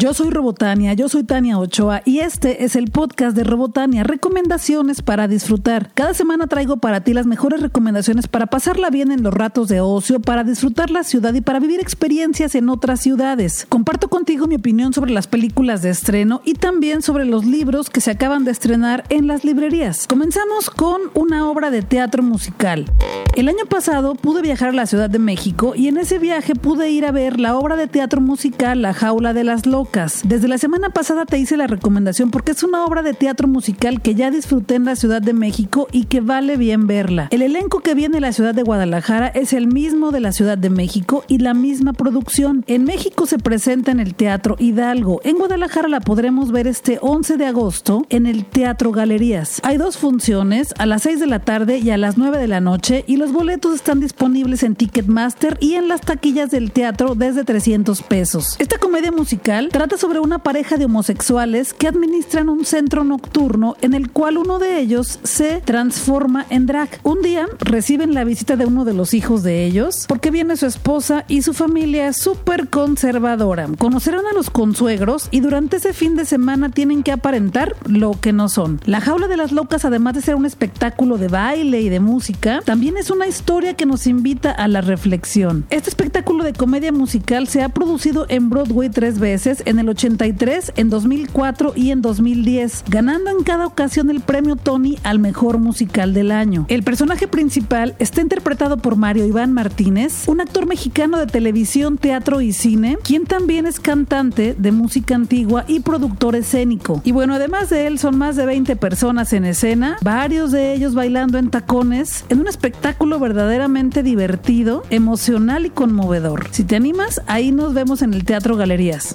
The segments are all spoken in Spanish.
Yo soy Robotania, yo soy Tania Ochoa y este es el podcast de Robotania, recomendaciones para disfrutar. Cada semana traigo para ti las mejores recomendaciones para pasarla bien en los ratos de ocio, para disfrutar la ciudad y para vivir experiencias en otras ciudades. Comparto contigo mi opinión sobre las películas de estreno y también sobre los libros que se acaban de estrenar en las librerías. Comenzamos con una obra de teatro musical. El año pasado pude viajar a la Ciudad de México y en ese viaje pude ir a ver la obra de teatro musical La Jaula de las Locas desde la semana pasada te hice la recomendación porque es una obra de teatro musical que ya disfruté en la Ciudad de México y que vale bien verla. El elenco que viene de la ciudad de Guadalajara es el mismo de la Ciudad de México y la misma producción. En México se presenta en el Teatro Hidalgo. En Guadalajara la podremos ver este 11 de agosto en el Teatro Galerías. Hay dos funciones, a las 6 de la tarde y a las 9 de la noche, y los boletos están disponibles en Ticketmaster y en las taquillas del teatro desde 300 pesos. Esta comedia musical Trata sobre una pareja de homosexuales que administran un centro nocturno en el cual uno de ellos se transforma en drag. Un día reciben la visita de uno de los hijos de ellos porque viene su esposa y su familia es súper conservadora. Conocerán a los consuegros y durante ese fin de semana tienen que aparentar lo que no son. La jaula de las locas, además de ser un espectáculo de baile y de música, también es una historia que nos invita a la reflexión. Este espectáculo de comedia musical se ha producido en Broadway tres veces en el 83, en 2004 y en 2010, ganando en cada ocasión el premio Tony al mejor musical del año. El personaje principal está interpretado por Mario Iván Martínez, un actor mexicano de televisión, teatro y cine, quien también es cantante de música antigua y productor escénico. Y bueno, además de él son más de 20 personas en escena, varios de ellos bailando en tacones, en un espectáculo verdaderamente divertido, emocional y conmovedor. Si te animas, ahí nos vemos en el Teatro Galerías.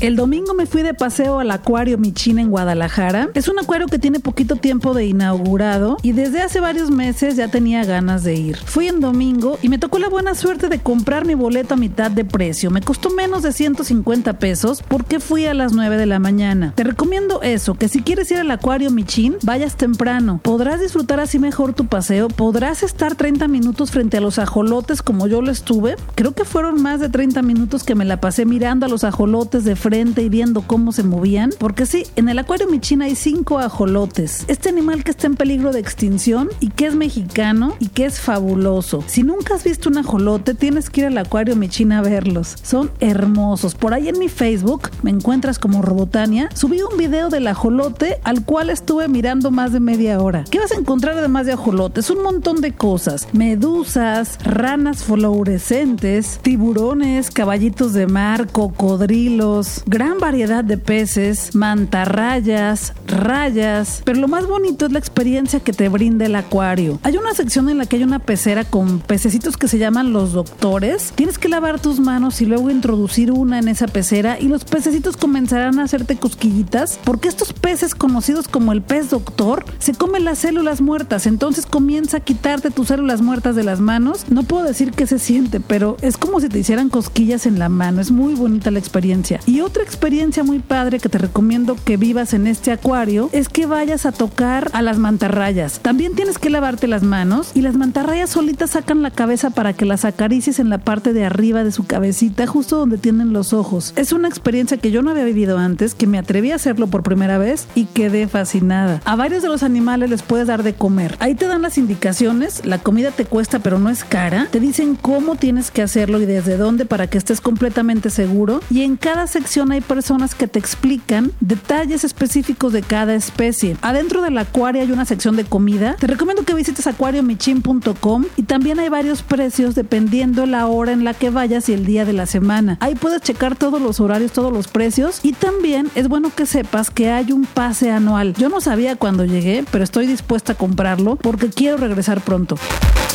El domingo me fui de paseo al Acuario Michina en Guadalajara. Es un acuario que tiene poquito tiempo de inaugurado y desde hace varios meses ya tenía ganas de ir. Fui en domingo y me tocó la buena suerte de comprar mi boleto a mitad de precio. Me costó menos de 150 pesos porque fui a las 9 de la mañana. Te recomiendo eso, que si quieres ir al Acuario Michin, vayas temprano. Podrás disfrutar así mejor tu paseo, podrás estar 30 minutos frente a los ajolotes como yo lo estuve. Creo que fueron más de 30 minutos que me la pasé mirando a los ajolotes de frente y viendo cómo se movían, porque sí, en el acuario Michina hay cinco ajolotes. Este animal que está en peligro de extinción y que es mexicano y que es fabuloso. Si nunca has visto un ajolote, tienes que ir al acuario Michina a verlos. Son hermosos. Por ahí en mi Facebook me encuentras como Robotania. Subí un video del ajolote al cual estuve mirando más de media hora. ¿Qué vas a encontrar además de ajolotes? Un montón de cosas. Medusas, ranas fluorescentes, tiburones, caballitos de mar, cocodrilos, gran variedad de peces, mantarrayas, rayas, pero lo más bonito es la experiencia que te brinda el acuario. Hay una sección en la que hay una pecera con pececitos que se llaman los doctores. Tienes que lavar tus manos y luego introducir una en esa pecera y los pececitos comenzarán a hacerte cosquillitas porque estos peces conocidos como el pez doctor se comen las células muertas, entonces comienza a quitarte tus células muertas de las manos. No puedo decir qué se siente, pero es como si te hicieran cosquillas en la mano. Es muy bonita la experiencia. Otra experiencia muy padre que te recomiendo que vivas en este acuario es que vayas a tocar a las mantarrayas. También tienes que lavarte las manos y las mantarrayas solitas sacan la cabeza para que las acaricies en la parte de arriba de su cabecita, justo donde tienen los ojos. Es una experiencia que yo no había vivido antes, que me atreví a hacerlo por primera vez y quedé fascinada. A varios de los animales les puedes dar de comer. Ahí te dan las indicaciones, la comida te cuesta pero no es cara. Te dicen cómo tienes que hacerlo y desde dónde para que estés completamente seguro. Y en cada sección hay personas que te explican detalles específicos de cada especie. Adentro del acuario hay una sección de comida. Te recomiendo que visites acuariomichin.com y también hay varios precios dependiendo la hora en la que vayas y el día de la semana. Ahí puedes checar todos los horarios, todos los precios y también es bueno que sepas que hay un pase anual. Yo no sabía cuando llegué, pero estoy dispuesta a comprarlo porque quiero regresar pronto.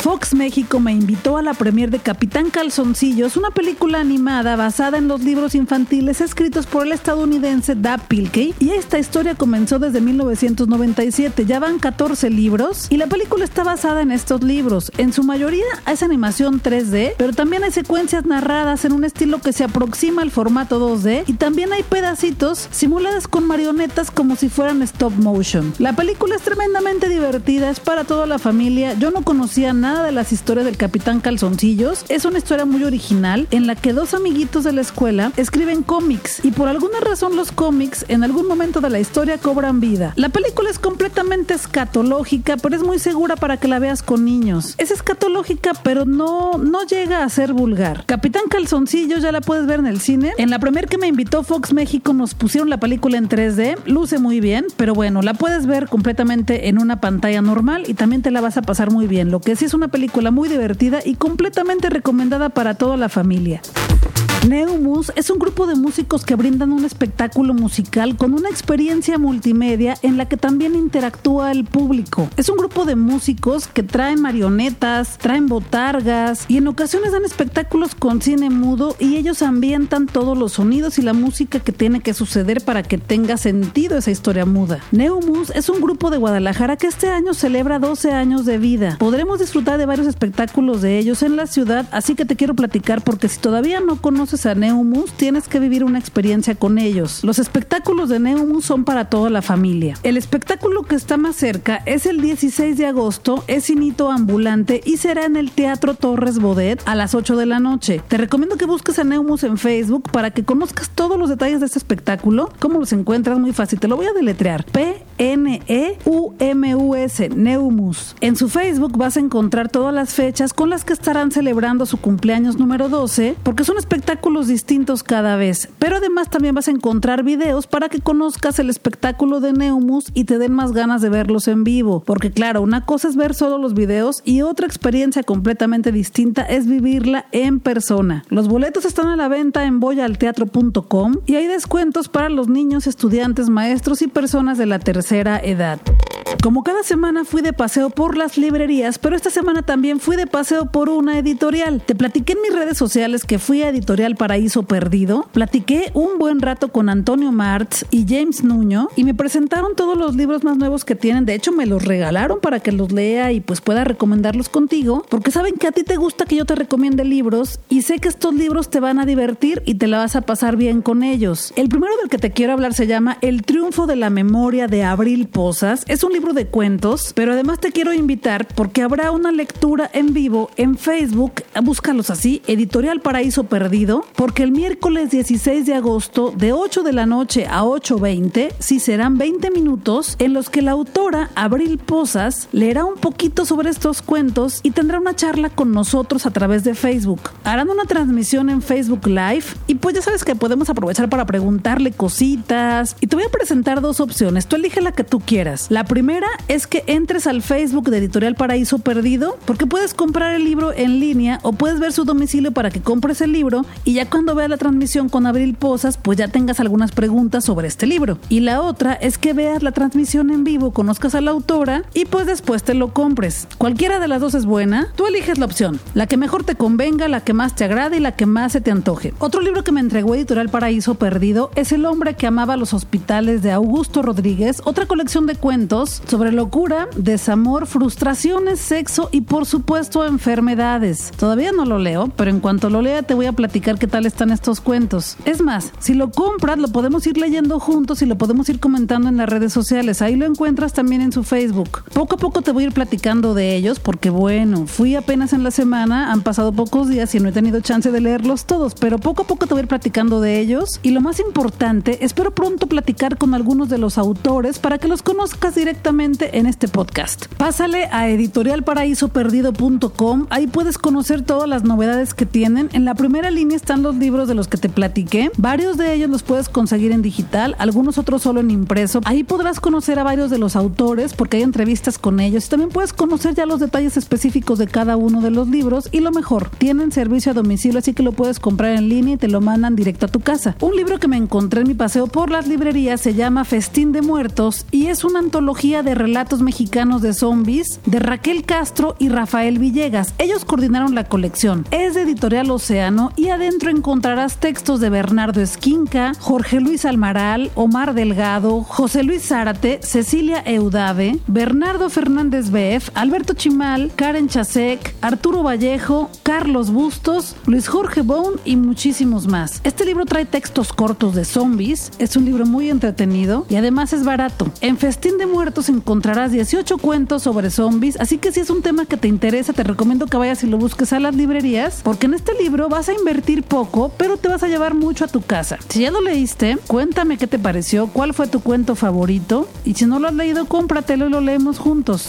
Fox México me invitó a la premier de Capitán Calzoncillos, una película animada basada en los libros infantiles escritos por el estadounidense Dab Pilkey. Y esta historia comenzó desde 1997. Ya van 14 libros y la película está basada en estos libros. En su mayoría es animación 3D, pero también hay secuencias narradas en un estilo que se aproxima al formato 2D y también hay pedacitos simuladas con marionetas como si fueran stop motion. La película es tremendamente divertida, es para toda la familia. Yo no conocía nada de las historias del Capitán Calzoncillos. Es una historia muy original en la que dos amiguitos de la escuela escriben escriben y por alguna razón los cómics en algún momento de la historia cobran vida. La película es completamente escatológica, pero es muy segura para que la veas con niños. Es escatológica, pero no, no llega a ser vulgar. Capitán Calzoncillo ya la puedes ver en el cine. En la primera que me invitó Fox México nos pusieron la película en 3D. Luce muy bien, pero bueno, la puedes ver completamente en una pantalla normal y también te la vas a pasar muy bien. Lo que sí es una película muy divertida y completamente recomendada para toda la familia. Neumus es un grupo de músicos que brindan un espectáculo musical con una experiencia multimedia en la que también interactúa el público. Es un grupo de músicos que traen marionetas, traen botargas y en ocasiones dan espectáculos con cine mudo y ellos ambientan todos los sonidos y la música que tiene que suceder para que tenga sentido esa historia muda. Neumus es un grupo de Guadalajara que este año celebra 12 años de vida. Podremos disfrutar de varios espectáculos de ellos en la ciudad, así que te quiero platicar porque si todavía no conoces a Neumus, tienes que vivir una experiencia con ellos. Los espectáculos de Neumus son para toda la familia. El espectáculo que está más cerca es el 16 de agosto, es Inito Ambulante y será en el Teatro Torres Bodet a las 8 de la noche. Te recomiendo que busques a Neumus en Facebook para que conozcas todos los detalles de este espectáculo. ¿Cómo los encuentras? Muy fácil. Te lo voy a deletrear. P N-E-U-M-U-S, Neumus. En su Facebook vas a encontrar todas las fechas con las que estarán celebrando su cumpleaños número 12, porque son espectáculos distintos cada vez. Pero además también vas a encontrar videos para que conozcas el espectáculo de Neumus y te den más ganas de verlos en vivo. Porque claro, una cosa es ver solo los videos y otra experiencia completamente distinta es vivirla en persona. Los boletos están a la venta en boyalteatro.com y hay descuentos para los niños, estudiantes, maestros y personas de la tercera edad. Como cada semana fui de paseo por las librerías, pero esta semana también fui de paseo por una editorial. Te platiqué en mis redes sociales que fui a Editorial Paraíso Perdido. Platiqué un buen rato con Antonio Martz y James Nuño y me presentaron todos los libros más nuevos que tienen. De hecho, me los regalaron para que los lea y pues pueda recomendarlos contigo, porque saben que a ti te gusta que yo te recomiende libros y sé que estos libros te van a divertir y te la vas a pasar bien con ellos. El primero del que te quiero hablar se llama El triunfo de la memoria de Abril Posas. Es un de cuentos, pero además te quiero invitar porque habrá una lectura en vivo en Facebook. Búscalos así, Editorial Paraíso Perdido, porque el miércoles 16 de agosto de 8 de la noche a 8.20, sí serán 20 minutos en los que la autora Abril Posas leerá un poquito sobre estos cuentos y tendrá una charla con nosotros a través de Facebook. Harán una transmisión en Facebook Live y pues ya sabes que podemos aprovechar para preguntarle cositas y te voy a presentar dos opciones. Tú elige la que tú quieras. La primera es que entres al Facebook de Editorial Paraíso Perdido, porque puedes comprar el libro en línea puedes ver su domicilio para que compres el libro y ya cuando veas la transmisión con Abril Posas, pues ya tengas algunas preguntas sobre este libro. Y la otra es que veas la transmisión en vivo, conozcas a la autora y pues después te lo compres. Cualquiera de las dos es buena, tú eliges la opción, la que mejor te convenga, la que más te agrade y la que más se te antoje. Otro libro que me entregó Editorial Paraíso Perdido es El hombre que amaba los hospitales de Augusto Rodríguez, otra colección de cuentos sobre locura, desamor, frustraciones, sexo y por supuesto enfermedades. Todavía no lo leo, pero en cuanto lo lea te voy a platicar qué tal están estos cuentos. Es más, si lo compras lo podemos ir leyendo juntos y lo podemos ir comentando en las redes sociales. Ahí lo encuentras también en su Facebook. Poco a poco te voy a ir platicando de ellos porque bueno, fui apenas en la semana, han pasado pocos días y no he tenido chance de leerlos todos, pero poco a poco te voy a ir platicando de ellos y lo más importante, espero pronto platicar con algunos de los autores para que los conozcas directamente en este podcast. Pásale a editorialparaísoperdido.com, ahí puedes conocer todas las novedades que tienen. En la primera línea están los libros de los que te platiqué. Varios de ellos los puedes conseguir en digital, algunos otros solo en impreso. Ahí podrás conocer a varios de los autores porque hay entrevistas con ellos. También puedes conocer ya los detalles específicos de cada uno de los libros y lo mejor, tienen servicio a domicilio, así que lo puedes comprar en línea y te lo mandan directo a tu casa. Un libro que me encontré en mi paseo por las librerías se llama Festín de Muertos y es una antología de relatos mexicanos de zombies de Raquel Castro y Rafael Villegas. Ellos coordinaron la colección. Es de Editorial Océano y adentro encontrarás textos de Bernardo Esquinca, Jorge Luis Almaral, Omar Delgado, José Luis Zárate, Cecilia Eudave, Bernardo Fernández Beff, Alberto Chimal, Karen Chasek, Arturo Vallejo, Carlos Bustos, Luis Jorge Bone y muchísimos más. Este libro trae textos cortos de zombies, es un libro muy entretenido y además es barato. En Festín de Muertos encontrarás 18 cuentos sobre zombies, así que si es un tema que te interesa, te recomiendo que vayas y lo busques a las librerías, porque en este libro vas a invertir poco, pero te vas a llevar mucho a tu casa. Si ya lo leíste, cuéntame qué te pareció, cuál fue tu cuento favorito, y si no lo has leído, cómpratelo y lo leemos juntos.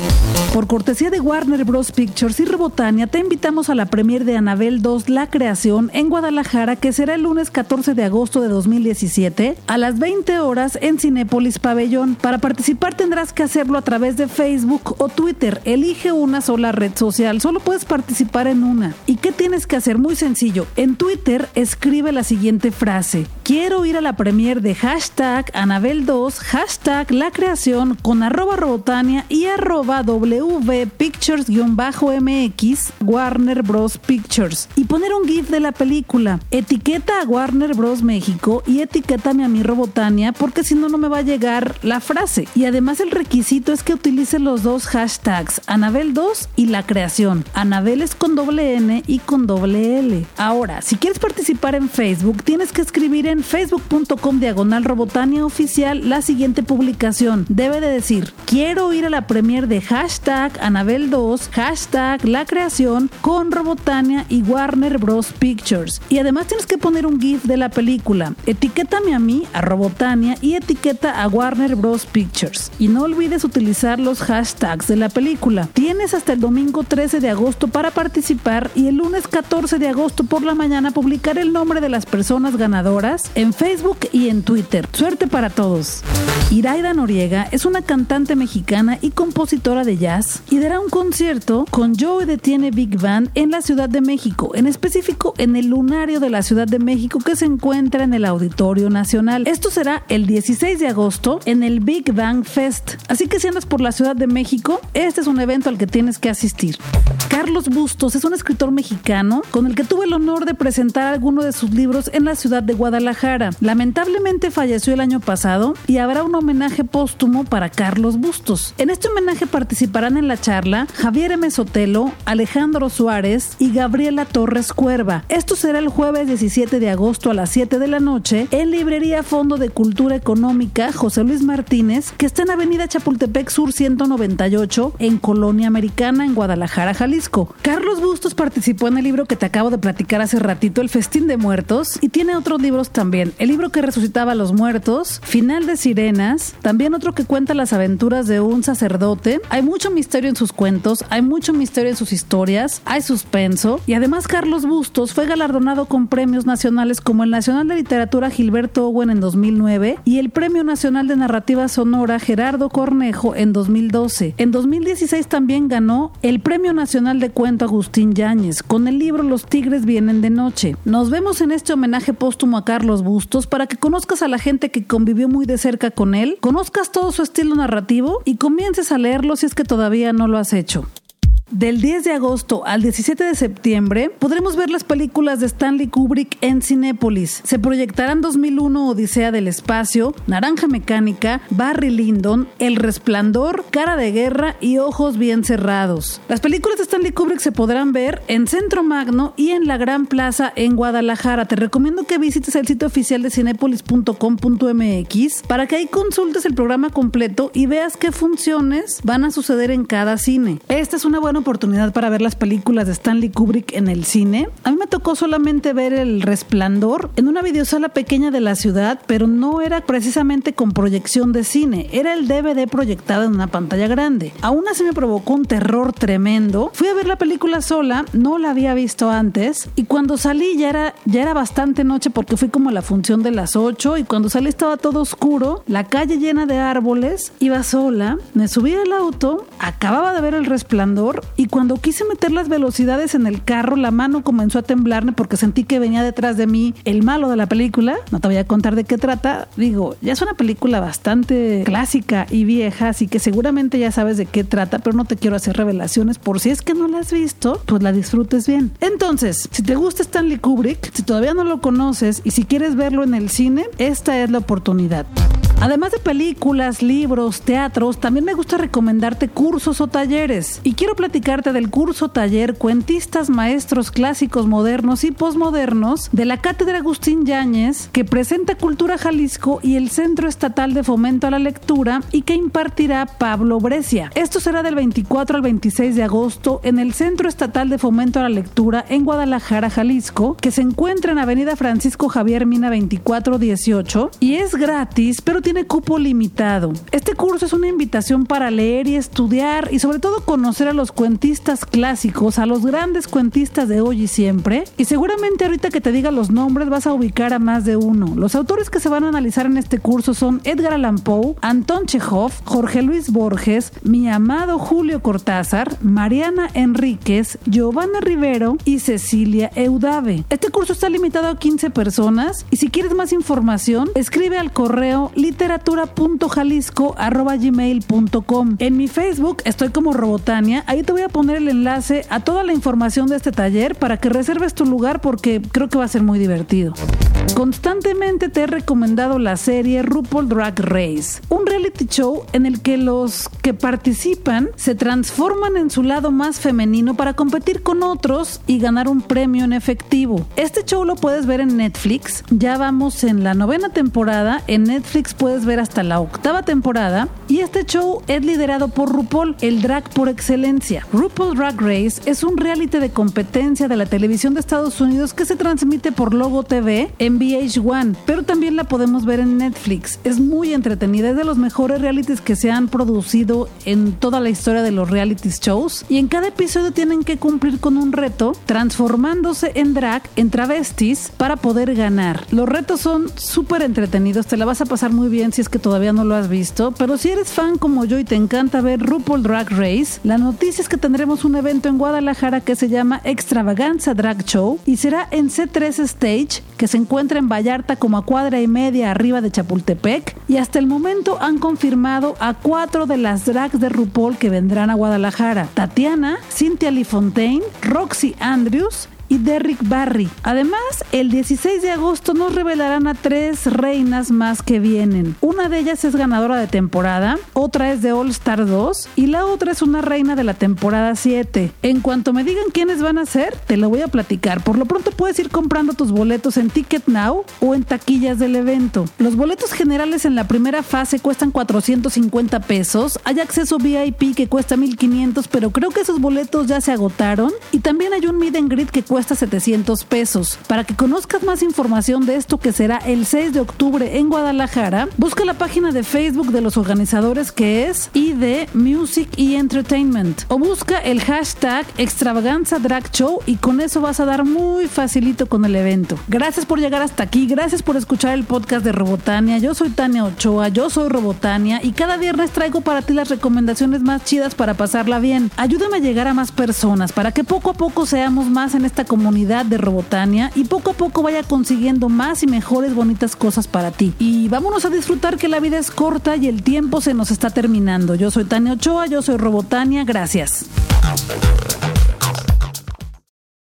Por cortesía de Warner Bros. Pictures y Rebotania, te invitamos a la premier de Anabel 2, La Creación, en Guadalajara, que será el lunes 14 de agosto de 2017, a las 20 horas en Cinépolis Pabellón. Para participar tendrás que hacerlo a través de Facebook o Twitter. Elige una sola red social, solo puedes participar en una. ¿Y qué tienes que hacer? Muy sencillo. En Twitter escribe la siguiente frase. Quiero ir a la premier de hashtag Anabel2, hashtag La Creación con arroba Robotania y arroba WV Pictures-MX Warner Bros. Pictures y poner un GIF de la película. Etiqueta a Warner Bros. México y etiquétame a mi Robotania porque si no, no me va a llegar la frase. Y además el requisito es que utilice los dos hashtags, Anabel2 y La Creación. Anabel es con doble Y con doble L. Ahora, si quieres participar en Facebook, tienes que escribir en facebook.com diagonal Robotania oficial la siguiente publicación. Debe de decir, quiero ir a la premier de hashtag Anabel2, hashtag La Creación con Robotania y Warner Bros. Pictures. Y además tienes que poner un GIF de la película. Etiquétame a mí, a Robotania y etiqueta a Warner Bros. Pictures. Y no olvides utilizar los hashtags de la película. Tienes hasta el domingo 13 de agosto para participar y el lunes 14 de agosto por la mañana publicar el nombre de las personas ganadoras en Facebook y en Twitter. Suerte para todos. Iraida Noriega es una cantante mexicana y compositora de jazz y dará un concierto con Joe Detiene Big Band en la Ciudad de México, en específico en el Lunario de la Ciudad de México que se encuentra en el Auditorio Nacional. Esto será el 16 de agosto en el Big Bang Fest. Así que si andas por la Ciudad de México, este es un evento al que tienes que asistir. Carlos Bustos es un escritor mexicano con el que tuve el honor de presentar algunos de sus libros en la ciudad de Guadalajara. Lamentablemente falleció el año pasado y habrá un homenaje póstumo para Carlos Bustos. En este homenaje participarán en la charla Javier M. Sotelo, Alejandro Suárez y Gabriela Torres Cuerva. Esto será el jueves 17 de agosto a las 7 de la noche en Librería Fondo de Cultura Económica José Luis Martínez, que está en Avenida Chapultepec Sur 198 en Colonia Americana en Guadalajara, Jalisco. Carlos Bustos participó en el libro que te acabo de platicar hace ratito, El Festín de Muertos, y tiene otros libros también. El libro que resucitaba a los muertos, Final de Sirenas, también otro que cuenta las aventuras de un sacerdote. Hay mucho misterio en sus cuentos, hay mucho misterio en sus historias, hay suspenso, y además Carlos Bustos fue galardonado con premios nacionales como el Nacional de Literatura Gilberto Owen en 2009 y el Premio Nacional de Narrativa Sonora Gerardo Cornejo en 2012. En 2016 también ganó el Premio Nacional de Cuento Agustín Yáñez con el libro Los Tigres Vienen de Noche. Nos vemos en este homenaje póstumo a Carlos Bustos para que conozcas a la gente que convivió muy de cerca con él, conozcas todo su estilo narrativo y comiences a leerlo si es que todavía no lo has hecho. Del 10 de agosto al 17 de septiembre podremos ver las películas de Stanley Kubrick en Cinépolis. Se proyectarán 2001 Odisea del Espacio, Naranja Mecánica, Barry Lyndon, El Resplandor, Cara de Guerra y Ojos Bien Cerrados. Las películas de Stanley Kubrick se podrán ver en Centro Magno y en la Gran Plaza en Guadalajara. Te recomiendo que visites el sitio oficial de cinepolis.com.mx para que ahí consultes el programa completo y veas qué funciones van a suceder en cada cine. Esta es una buena oportunidad para ver las películas de Stanley Kubrick en el cine. A mí me tocó solamente ver El Resplandor en una videosala pequeña de la ciudad, pero no era precisamente con proyección de cine, era el DVD proyectado en una pantalla grande. Aún así me provocó un terror tremendo. Fui a ver la película sola, no la había visto antes, y cuando salí ya era, ya era bastante noche porque fui como a la función de las 8 y cuando salí estaba todo oscuro, la calle llena de árboles, iba sola, me subí al auto, acababa de ver El Resplandor y cuando quise meter las velocidades en el carro, la mano comenzó a temblarme porque sentí que venía detrás de mí el malo de la película. No te voy a contar de qué trata. Digo, ya es una película bastante clásica y vieja, así que seguramente ya sabes de qué trata, pero no te quiero hacer revelaciones por si es que no la has visto, pues la disfrutes bien. Entonces, si te gusta Stanley Kubrick, si todavía no lo conoces y si quieres verlo en el cine, esta es la oportunidad. Además de películas, libros, teatros, también me gusta recomendarte cursos o talleres. Y quiero platicarte del curso taller Cuentistas Maestros Clásicos Modernos y Postmodernos de la Cátedra Agustín Yáñez, que presenta Cultura Jalisco y el Centro Estatal de Fomento a la Lectura y que impartirá Pablo Brescia. Esto será del 24 al 26 de agosto en el Centro Estatal de Fomento a la Lectura en Guadalajara, Jalisco, que se encuentra en Avenida Francisco Javier Mina 2418 y es gratis, pero tiene tiene cupo limitado. Este curso es una invitación para leer y estudiar y sobre todo conocer a los cuentistas clásicos, a los grandes cuentistas de hoy y siempre. Y seguramente ahorita que te diga los nombres vas a ubicar a más de uno. Los autores que se van a analizar en este curso son Edgar Allan Poe, Anton Chekhov, Jorge Luis Borges, mi amado Julio Cortázar, Mariana Enríquez, Giovanna Rivero y Cecilia Eudave. Este curso está limitado a 15 personas y si quieres más información, escribe al correo literatura.jalisco.gmail.com. En mi Facebook estoy como Robotania. Ahí te voy a poner el enlace a toda la información de este taller para que reserves tu lugar porque creo que va a ser muy divertido. Constantemente te he recomendado la serie RuPaul Drag Race, un reality show en el que los que participan se transforman en su lado más femenino para competir con otros y ganar un premio en efectivo. Este show lo puedes ver en Netflix, ya vamos en la novena temporada, en Netflix puedes ver hasta la octava temporada y este show es liderado por RuPaul, el drag por excelencia. RuPaul Drag Race es un reality de competencia de la televisión de Estados Unidos que se transmite por Logo TV en VH1, pero también la podemos ver en Netflix. Es muy entretenida, es de los mejores realities que se han producido en toda la historia de los reality shows y en cada episodio tienen que cumplir con un reto transformándose en drag, en travestis para poder ganar. Los retos son súper entretenidos, te la vas a pasar muy bien si es que todavía no lo has visto, pero si eres fan como yo y te encanta ver RuPaul Drag Race, la noticia es que tendremos un evento en Guadalajara que se llama Extravaganza Drag Show y será en C3 Stage, que se encuentra en Vallarta como a cuadra y media arriba de Chapultepec y hasta el momento han confirmado a cuatro de las drags de RuPaul que vendrán a Guadalajara. Tatiana, Cynthia Lee Fontaine, Roxy Andrews, y Derrick Barry. Además, el 16 de agosto nos revelarán a tres reinas más que vienen. Una de ellas es ganadora de temporada, otra es de All Star 2 y la otra es una reina de la temporada 7. En cuanto me digan quiénes van a ser, te lo voy a platicar. Por lo pronto puedes ir comprando tus boletos en Ticket Now o en taquillas del evento. Los boletos generales en la primera fase cuestan 450 pesos. Hay acceso VIP que cuesta 1500, pero creo que esos boletos ya se agotaron. Y también hay un meet and greet que cuesta cuesta 700 pesos. Para que conozcas más información de esto que será el 6 de octubre en Guadalajara, busca la página de Facebook de los organizadores que es ID Music y Entertainment o busca el hashtag extravaganza drag show y con eso vas a dar muy facilito con el evento. Gracias por llegar hasta aquí, gracias por escuchar el podcast de Robotania. Yo soy Tania Ochoa, yo soy Robotania y cada viernes traigo para ti las recomendaciones más chidas para pasarla bien. Ayúdame a llegar a más personas para que poco a poco seamos más en esta comunidad de Robotania y poco a poco vaya consiguiendo más y mejores bonitas cosas para ti. Y vámonos a disfrutar que la vida es corta y el tiempo se nos está terminando. Yo soy Tania Ochoa, yo soy Robotania, gracias.